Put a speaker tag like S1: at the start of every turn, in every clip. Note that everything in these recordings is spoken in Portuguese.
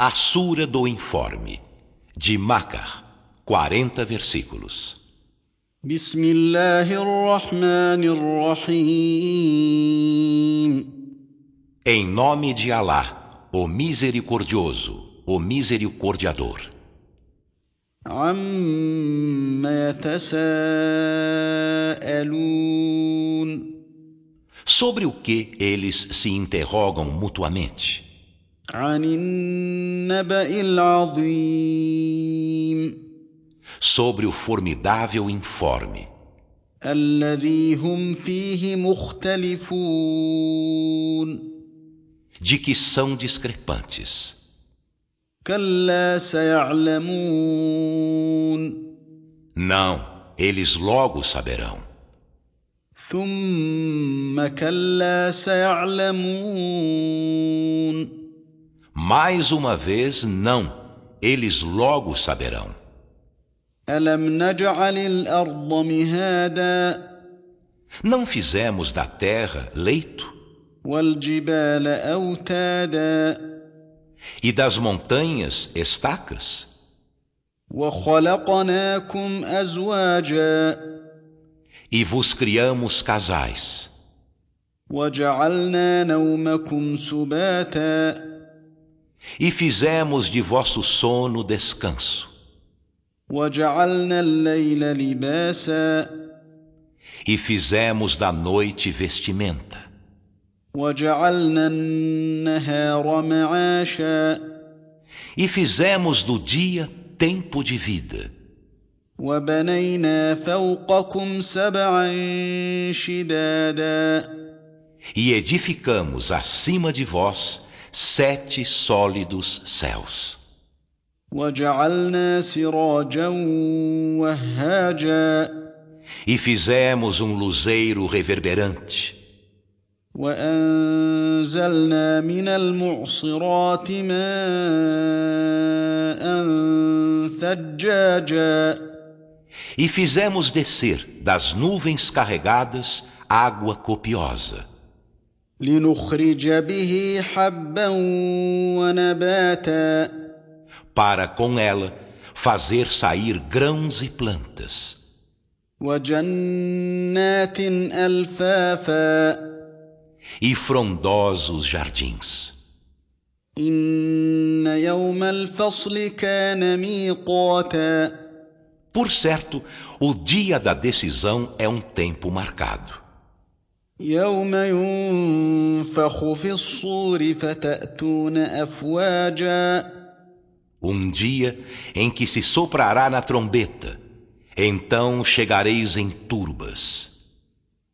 S1: A Sura do Informe, de Macar, 40 versículos. Em nome de Alá, o Misericordioso, o Misericordiador. Sobre o que eles se interrogam mutuamente.
S2: عن النبأ العظيم
S1: Sobre o formidável informe,
S2: الذي هم فيه مختلفون
S1: de que são discrepantes.
S2: كلا سيعلمون
S1: Não, eles logo saberão.
S2: ثم كلا سيعلمون
S1: Mais uma vez, não, eles logo saberão.
S2: ألم نجعل الأرض مهادا
S1: Não fizemos da terra leito
S2: والجبال أوتادا
S1: e das montanhas estacas?
S2: وخلقناكم أزواجا
S1: E vos criamos casais,
S2: وجعلنا نومكم سباتا
S1: e fizemos de vosso sono descanso. E fizemos da noite vestimenta. E fizemos do dia tempo de vida. E edificamos acima de vós sete sólidos céus.
S2: وجعلنا سراجا وهاجا
S1: E fizemos um luzeiro reverberante,
S2: وأنزلنا من المعصرات ماء ثجاجا
S1: e fizemos descer das nuvens carregadas água copiosa,
S2: لنخرج به حبا ونباتا
S1: para com ela fazer sair grãos e plantas,
S2: وجنات ألفافا
S1: e frondosos jardins.
S2: إن يوم الفصل كان ميقاتا
S1: Por certo, o dia da decisão é um tempo marcado.
S2: يوم ينفخ في الصور فتأتون أفواجا
S1: Um dia em que se soprará na trombeta, então chegareis em turbas.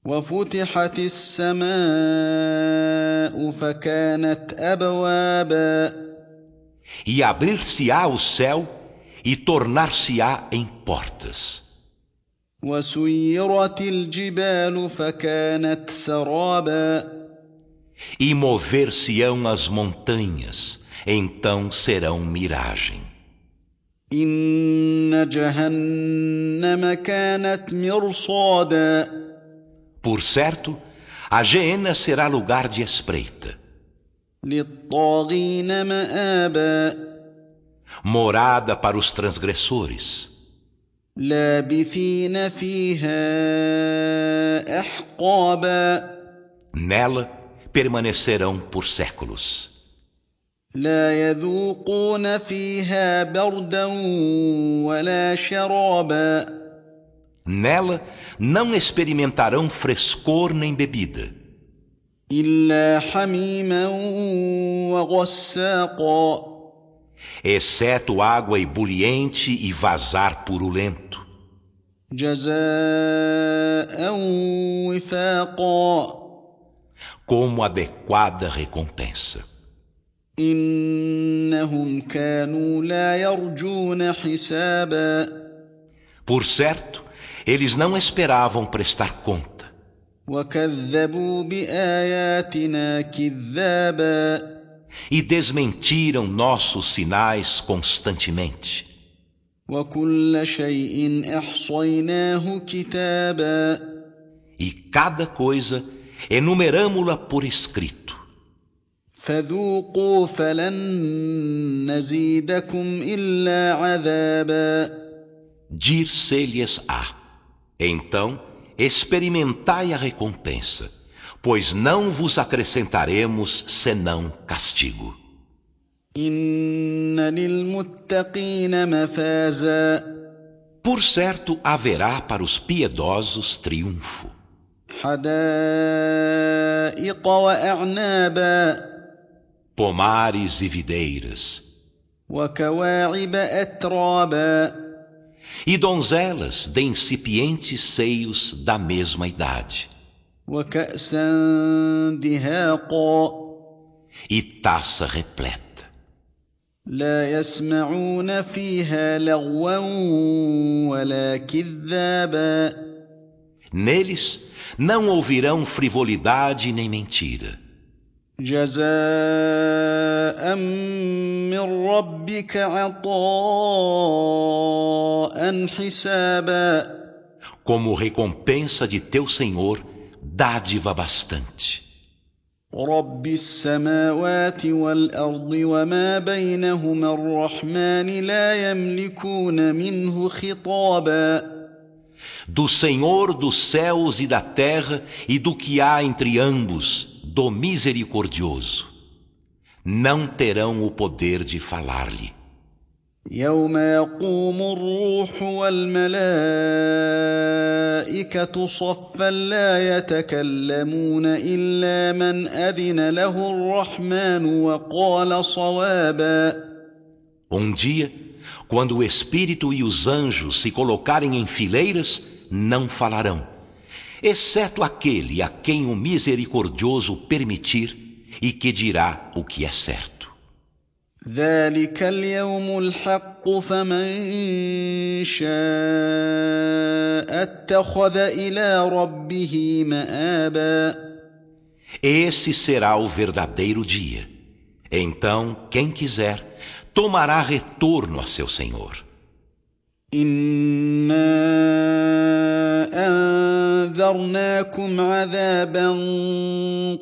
S2: وفتحت السماء فكانت أبوابا
S1: E abrir-se-á o céu e tornar-se-á em portas.
S2: وسيرت الجبال فكانت سرابا
S1: E mover-se-ão as montanhas, então serão miragem.
S2: إن جهنم كانت مرصادا
S1: Por certo, a Geena será lugar de espreita,
S2: للطاغين مآبا
S1: morada para os transgressores,
S2: لابثين فيها أحقابا
S1: nela permanecerão por séculos.
S2: لا يذوقون فيها بردا ولا شرابا
S1: Nela não experimentarão frescor nem bebida,
S2: إلا حميما وغساقا
S1: exceto água ebuliente e vazar purulento,
S2: جزاء وفاقا
S1: como adequada recompensa.
S2: إنهم كانوا لا يرجون حسابا
S1: Por certo, eles não esperavam prestar conta
S2: وكذبوا بآياتنا كذابا
S1: e desmentiram nossos sinais constantemente. E cada coisa enumeramos-la por escrito. Dir-se-lhes-á: Então experimentai a recompensa, pois não vos acrescentaremos senão castigo
S2: ان للمتقين مفازا
S1: Por certo haverá para os piedosos triunfo.
S2: حدائق واعنابا
S1: Pomares e videiras,
S2: وكواعب اترابا
S1: e donzelas de incipientes seios da mesma idade,
S2: وكاسا دهاقا
S1: e taça repleta.
S2: لا يسمعون فيها لغوا ولا كذابا
S1: Neles não ouvirão frivolidade nem mentira.
S2: جزاء من ربك عطاء حسابا
S1: Como recompensa de teu Senhor, dádiva bastante.
S2: رب السماوات والارض وما بينهما الرحمن لا يملكون منه خطابا
S1: Do Senhor dos céus e da terra e do que há entre ambos, do misericordioso. Não terão o poder de falar-lhe.
S2: يوم يقوم الروح والملائكه صفا لا يتكلمون الا من اذن له الرحمن وقال صوابا
S1: Um dia, quando o Espírito e os anjos se colocarem em fileiras, não falarão, exceto aquele a quem o misericordioso permitir e que dirá o que é certo.
S2: ذلك اليوم الحق فمن شاء اتخذ الى ربه مآبا
S1: Esse será o verdadeiro dia. Então, quem quiser, tomará retorno a seu Senhor.
S2: انا انذرناكم عذابا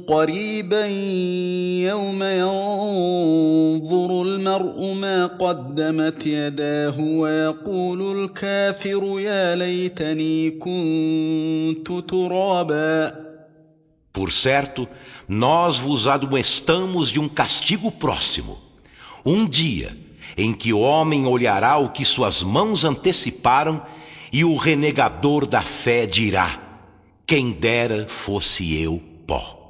S2: قريبا يوم ينظر المرء ما قدمت يداه ويقول الكافر يا ليتني كنت ترابا
S1: Por certo, nós vos admoestamos de um castigo próximo. Um dia em que o homem olhará o que suas mãos anteciparam e o renegador da fé dirá: Quem dera fosse eu pó.